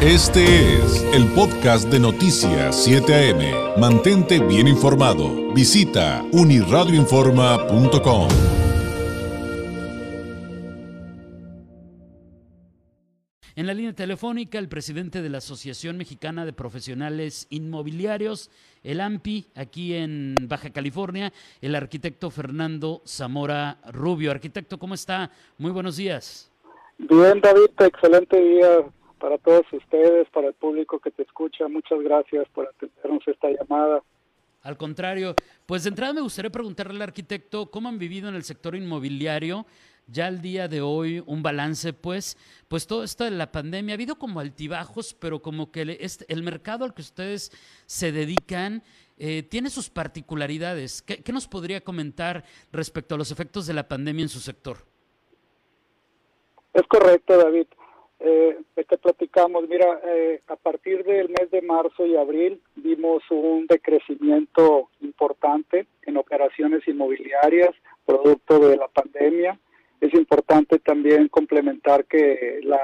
Este es el podcast de Noticias 7 AM. Mantente bien informado. Visita uniradioinforma.com. En la línea telefónica, el presidente de la Asociación Mexicana de Profesionales Inmobiliarios, el AMPI, aquí en Baja California, el arquitecto Fernando Zamora Rubio. Arquitecto, ¿cómo está? Muy buenos días. Bien, David, excelente día para todos ustedes, para el público que te escucha. Muchas gracias por atendernos esta llamada. Al contrario, pues de entrada me gustaría preguntarle al arquitecto cómo han vivido en el sector inmobiliario ya al día de hoy un balance, pues, pues todo esto de la pandemia ha habido como altibajos, pero como que el, este, el mercado al que ustedes se dedican eh, tiene sus particularidades. ¿Qué, ¿Qué, nos podría comentar respecto a los efectos de la pandemia en su sector? Es correcto, David eh, platicamos, mira, eh, a partir del mes de marzo y abril vimos un decrecimiento importante en operaciones inmobiliarias, producto de la pandemia. Es importante también complementar que la,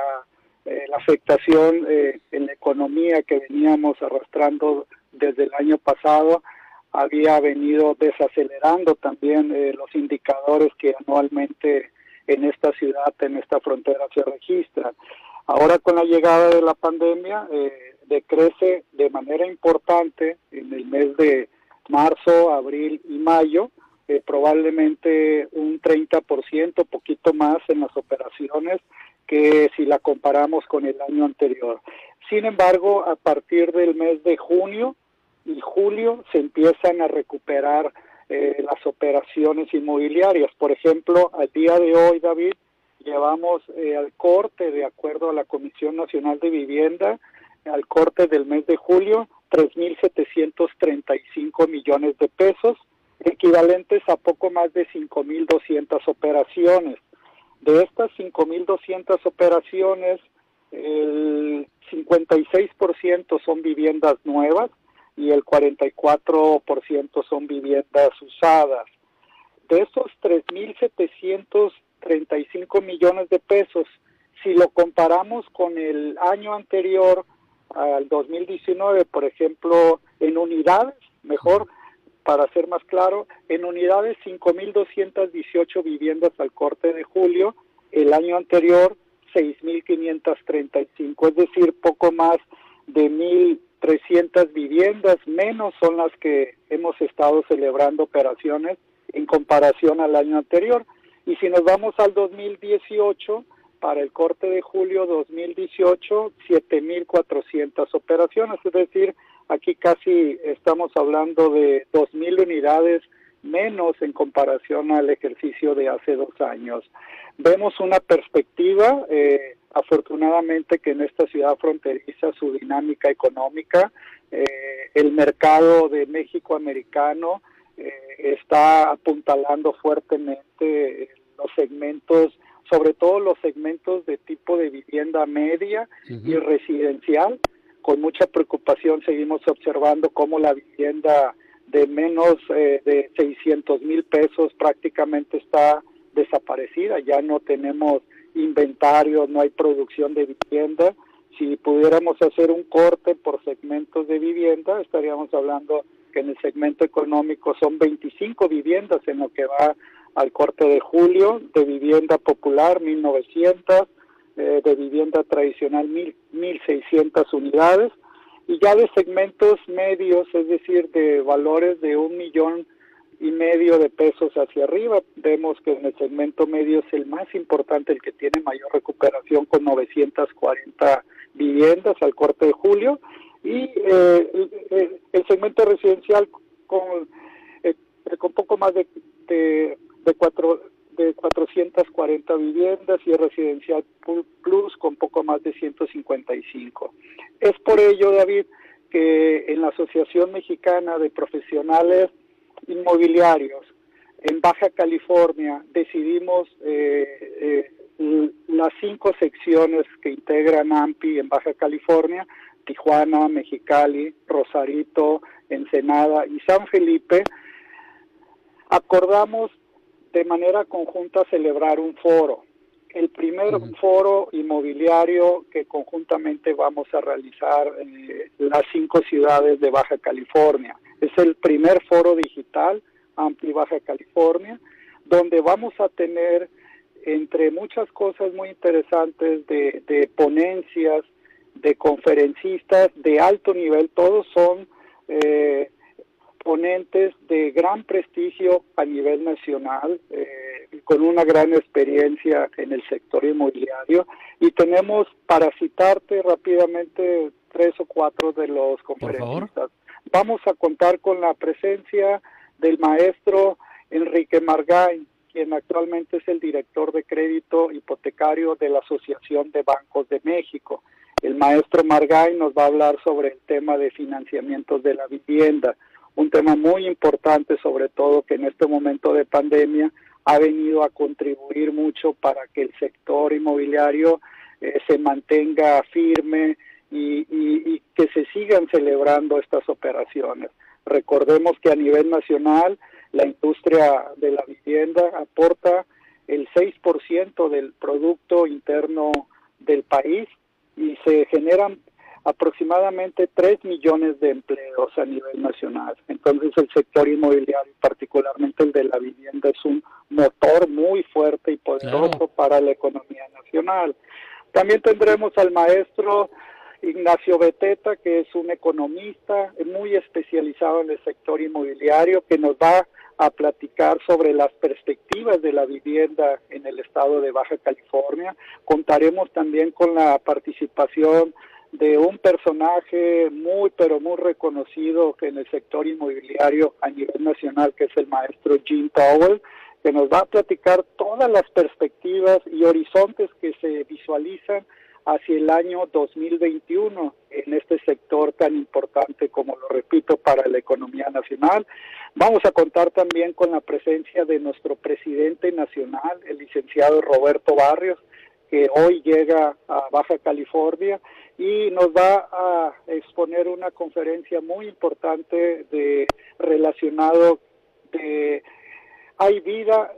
eh, la afectación eh, en la economía que veníamos arrastrando desde el año pasado había venido desacelerando también eh, los indicadores que anualmente en esta ciudad, en esta frontera se registran. Ahora con la llegada de la pandemia eh, decrece de manera importante en el mes de marzo, abril y mayo, eh, probablemente un 30%, poquito más en las operaciones que si la comparamos con el año anterior. Sin embargo, a partir del mes de junio y julio se empiezan a recuperar eh, las operaciones inmobiliarias. Por ejemplo, al día de hoy, David, llevamos eh, al corte, de acuerdo a la Comisión Nacional de Vivienda, al corte del mes de julio, 3.735 millones de pesos, equivalentes a poco más de 5.200 operaciones. De estas 5.200 operaciones, el 56% son viviendas nuevas y el 44% son viviendas usadas. De esos 3.700 35 millones de pesos. Si lo comparamos con el año anterior, al 2019, por ejemplo, en unidades, mejor para ser más claro, en unidades 5.218 viviendas al corte de julio, el año anterior 6.535, es decir, poco más de 1.300 viviendas menos son las que hemos estado celebrando operaciones en comparación al año anterior. Y si nos vamos al 2018, para el corte de julio 2018, 7.400 operaciones, es decir, aquí casi estamos hablando de 2.000 unidades menos en comparación al ejercicio de hace dos años. Vemos una perspectiva, eh, afortunadamente, que en esta ciudad fronteriza su dinámica económica, eh, el mercado de México americano, eh, está apuntalando fuertemente los segmentos, sobre todo los segmentos de tipo de vivienda media y residencial. Con mucha preocupación seguimos observando cómo la vivienda de menos eh, de 600 mil pesos prácticamente está desaparecida. Ya no tenemos inventario, no hay producción de vivienda. Si pudiéramos hacer un corte por segmentos de vivienda, estaríamos hablando que en el segmento económico son 25 viviendas en lo que va al corte de julio, de vivienda popular 1900, eh, de vivienda tradicional 1600 unidades y ya de segmentos medios, es decir, de valores de un millón y medio de pesos hacia arriba. Vemos que en el segmento medio es el más importante, el que tiene mayor recuperación con 940 viviendas al corte de julio y eh, el, segmento residencial con, eh, con poco más de, de, de, cuatro, de 440 viviendas y el residencial plus con poco más de 155. Es por ello, David, que en la Asociación Mexicana de Profesionales Inmobiliarios. En Baja California decidimos eh, eh, las cinco secciones que integran AMPI en Baja California Tijuana, Mexicali, Rosarito, Ensenada y San Felipe, acordamos de manera conjunta celebrar un foro el primer foro inmobiliario que conjuntamente vamos a realizar en las cinco ciudades de Baja California. Es el primer foro digital Ampli Baja California, donde vamos a tener, entre muchas cosas muy interesantes, de, de ponencias, de conferencistas de alto nivel, todos son eh, ponentes de gran prestigio a nivel nacional, eh, con una gran experiencia en el sector inmobiliario. Y tenemos, para citarte rápidamente, tres o cuatro de los conferencistas. Vamos a contar con la presencia del maestro Enrique Margain, quien actualmente es el director de crédito hipotecario de la Asociación de Bancos de México. El maestro Margay nos va a hablar sobre el tema de financiamientos de la vivienda, tema muy importante, sobre todo que en este momento de pandemia ha venido a contribuir mucho para que el sector inmobiliario eh, se mantenga firme y, y, que se sigan celebrando estas operaciones. Recordemos que a nivel nacional la industria de la vivienda aporta el 6% del Producto Interno del país y se generan aproximadamente 3 millones de empleos a nivel nacional. Entonces el sector inmobiliario, particularmente el de la vivienda, es un motor muy fuerte y poderoso para la economía nacional. También tendremos al maestro Ignacio Beteta, que es un economista muy especializado en el sector inmobiliario, que nos va a platicar sobre las perspectivas de la vivienda en el estado de Baja California. Contaremos también con la participación de un personaje muy, pero muy reconocido en el sector inmobiliario a nivel nacional, que es el maestro Jim Powell, que nos va a platicar todas las perspectivas y horizontes que se visualizan hacia el año 2021 en este sector tan importante como lo repito para la economía nacional. Vamos a contar también con la presencia de nuestro presidente nacional, el licenciado Roberto Barrios, que hoy llega a Baja California y nos va a exponer una conferencia muy importante de relacionado de hay vida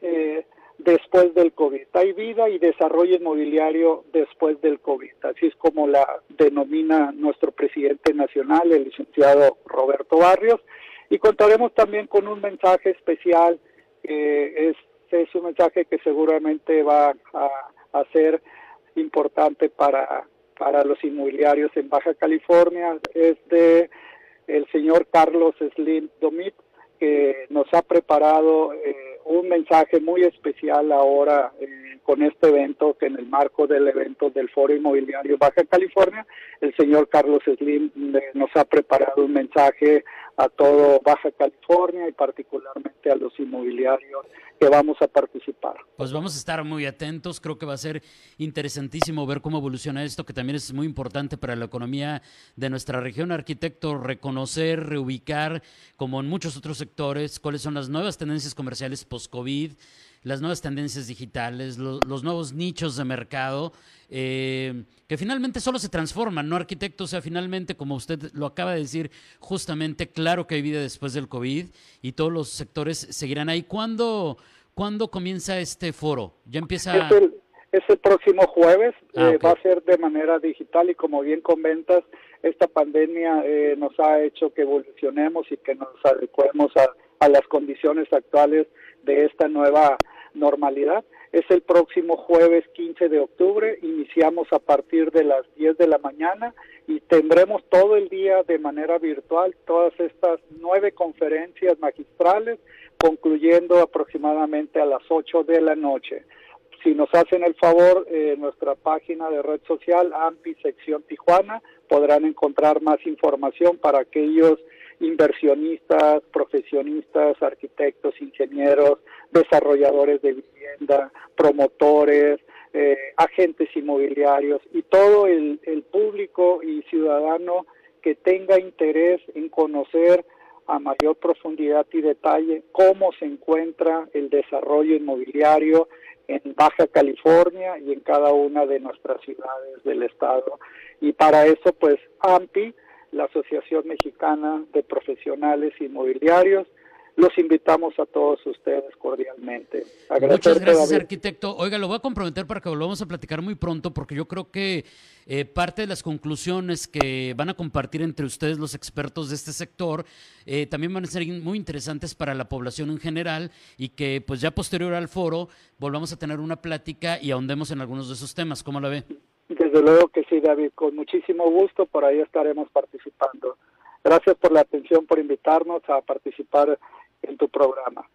eh, después del COVID. Hay vida y desarrollo inmobiliario después del COVID. Así es como la denomina nuestro presidente nacional, el licenciado Roberto Barrios. Y contaremos también con un mensaje especial, que es, es un mensaje que seguramente va a, ser importante para, para los inmobiliarios en Baja California. Es de el señor Carlos Slim Domit, que nos ha preparado eh, un mensaje muy especial ahora eh, con este evento, que en el marco del evento del Foro Inmobiliario Baja California, el señor Carlos Slim eh, nos ha preparado un mensaje a todo Baja California y particularmente a los inmobiliarios que vamos a participar. Pues vamos a estar muy atentos, creo que va a ser interesantísimo ver cómo evoluciona esto, que también es muy importante para la economía de nuestra región. Arquitecto, reconocer, reubicar, como en muchos otros sectores, cuáles son las nuevas tendencias comerciales post-COVID las nuevas tendencias digitales, los nuevos nichos de mercado, eh, que finalmente solo se transforman, ¿no, arquitecto? O sea, finalmente, como usted lo acaba de decir, justamente, claro que hay vida después del COVID y todos los sectores seguirán ahí. ¿Cuándo, ¿cuándo comienza este foro? ¿Ya empieza...? Es el, es el próximo jueves, ah, eh, va a ser de manera digital y como bien comentas, esta pandemia eh, nos ha hecho que evolucionemos y que nos adecuemos a, a las condiciones actuales de esta nueva normalidad. Es el próximo jueves 15 de octubre, iniciamos a partir de las 10 de la mañana y tendremos todo el día de manera virtual todas estas nueve conferencias magistrales, concluyendo aproximadamente a las 8 de la noche. Si nos hacen el favor, en nuestra página de red social, AMPI Sección Tijuana, podrán encontrar más información para aquellos inversionistas, profesionistas, arquitectos, ingenieros, desarrolladores de vivienda, promotores, eh, agentes inmobiliarios y todo el, el público y ciudadano que tenga interés en conocer a mayor profundidad y detalle cómo se encuentra el desarrollo inmobiliario en Baja California y en cada una de nuestras ciudades del estado. Y para eso, pues, AMPI la Asociación Mexicana de Profesionales Inmobiliarios, los invitamos a todos ustedes cordialmente. Muchas gracias, arquitecto. Oiga, lo voy a comprometer para que volvamos a platicar muy pronto, porque yo creo que eh, parte de las conclusiones que van a compartir entre ustedes los expertos de este sector eh, también van a ser muy interesantes para la población en general y que pues ya posterior al foro volvamos a tener una plática y ahondemos en algunos de esos temas. ¿Cómo la ve? Desde luego que sí, David, con muchísimo gusto, por ahí estaremos participando. Gracias por la atención, por invitarnos a participar en tu programa.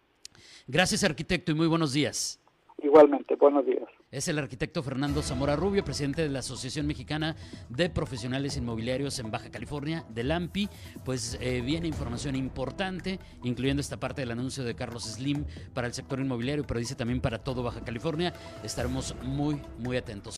Gracias, arquitecto, y muy buenos días. Igualmente, buenos días. Es el arquitecto Fernando Zamora Rubio, presidente de la Asociación Mexicana de Profesionales Inmobiliarios en Baja California, del AMPI. Pues eh, viene información importante, incluyendo esta parte del anuncio de Carlos Slim para el sector inmobiliario, pero dice también para todo Baja California. Estaremos muy, muy atentos.